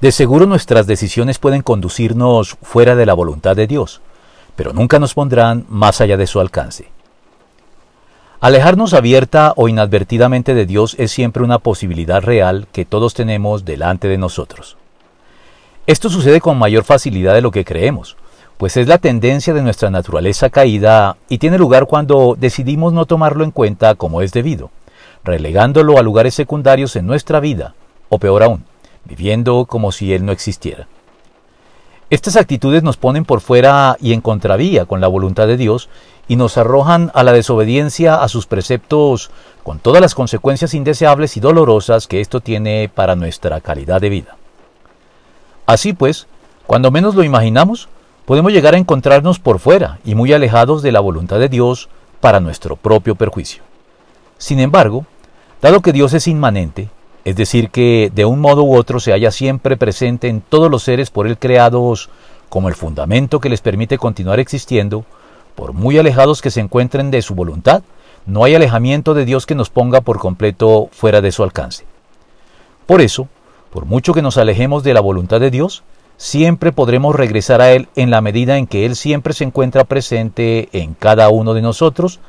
De seguro nuestras decisiones pueden conducirnos fuera de la voluntad de Dios, pero nunca nos pondrán más allá de su alcance. Alejarnos abierta o inadvertidamente de Dios es siempre una posibilidad real que todos tenemos delante de nosotros. Esto sucede con mayor facilidad de lo que creemos, pues es la tendencia de nuestra naturaleza caída y tiene lugar cuando decidimos no tomarlo en cuenta como es debido, relegándolo a lugares secundarios en nuestra vida, o peor aún, viviendo como si Él no existiera. Estas actitudes nos ponen por fuera y en contravía con la voluntad de Dios y nos arrojan a la desobediencia a sus preceptos con todas las consecuencias indeseables y dolorosas que esto tiene para nuestra calidad de vida. Así pues, cuando menos lo imaginamos, podemos llegar a encontrarnos por fuera y muy alejados de la voluntad de Dios para nuestro propio perjuicio. Sin embargo, dado que Dios es inmanente, es decir, que de un modo u otro se halla siempre presente en todos los seres por Él creados como el fundamento que les permite continuar existiendo, por muy alejados que se encuentren de su voluntad, no hay alejamiento de Dios que nos ponga por completo fuera de su alcance. Por eso, por mucho que nos alejemos de la voluntad de Dios, siempre podremos regresar a Él en la medida en que Él siempre se encuentra presente en cada uno de nosotros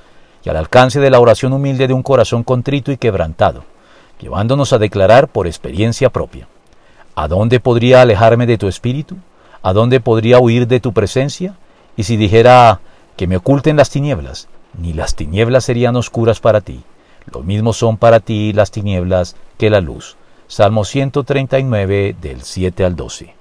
y al alcance de la oración humilde de un corazón contrito y quebrantado llevándonos a declarar por experiencia propia. ¿A dónde podría alejarme de tu espíritu? ¿A dónde podría huir de tu presencia? Y si dijera que me oculten las tinieblas, ni las tinieblas serían oscuras para ti. Lo mismo son para ti las tinieblas que la luz. Salmo 139 del 7 al 12.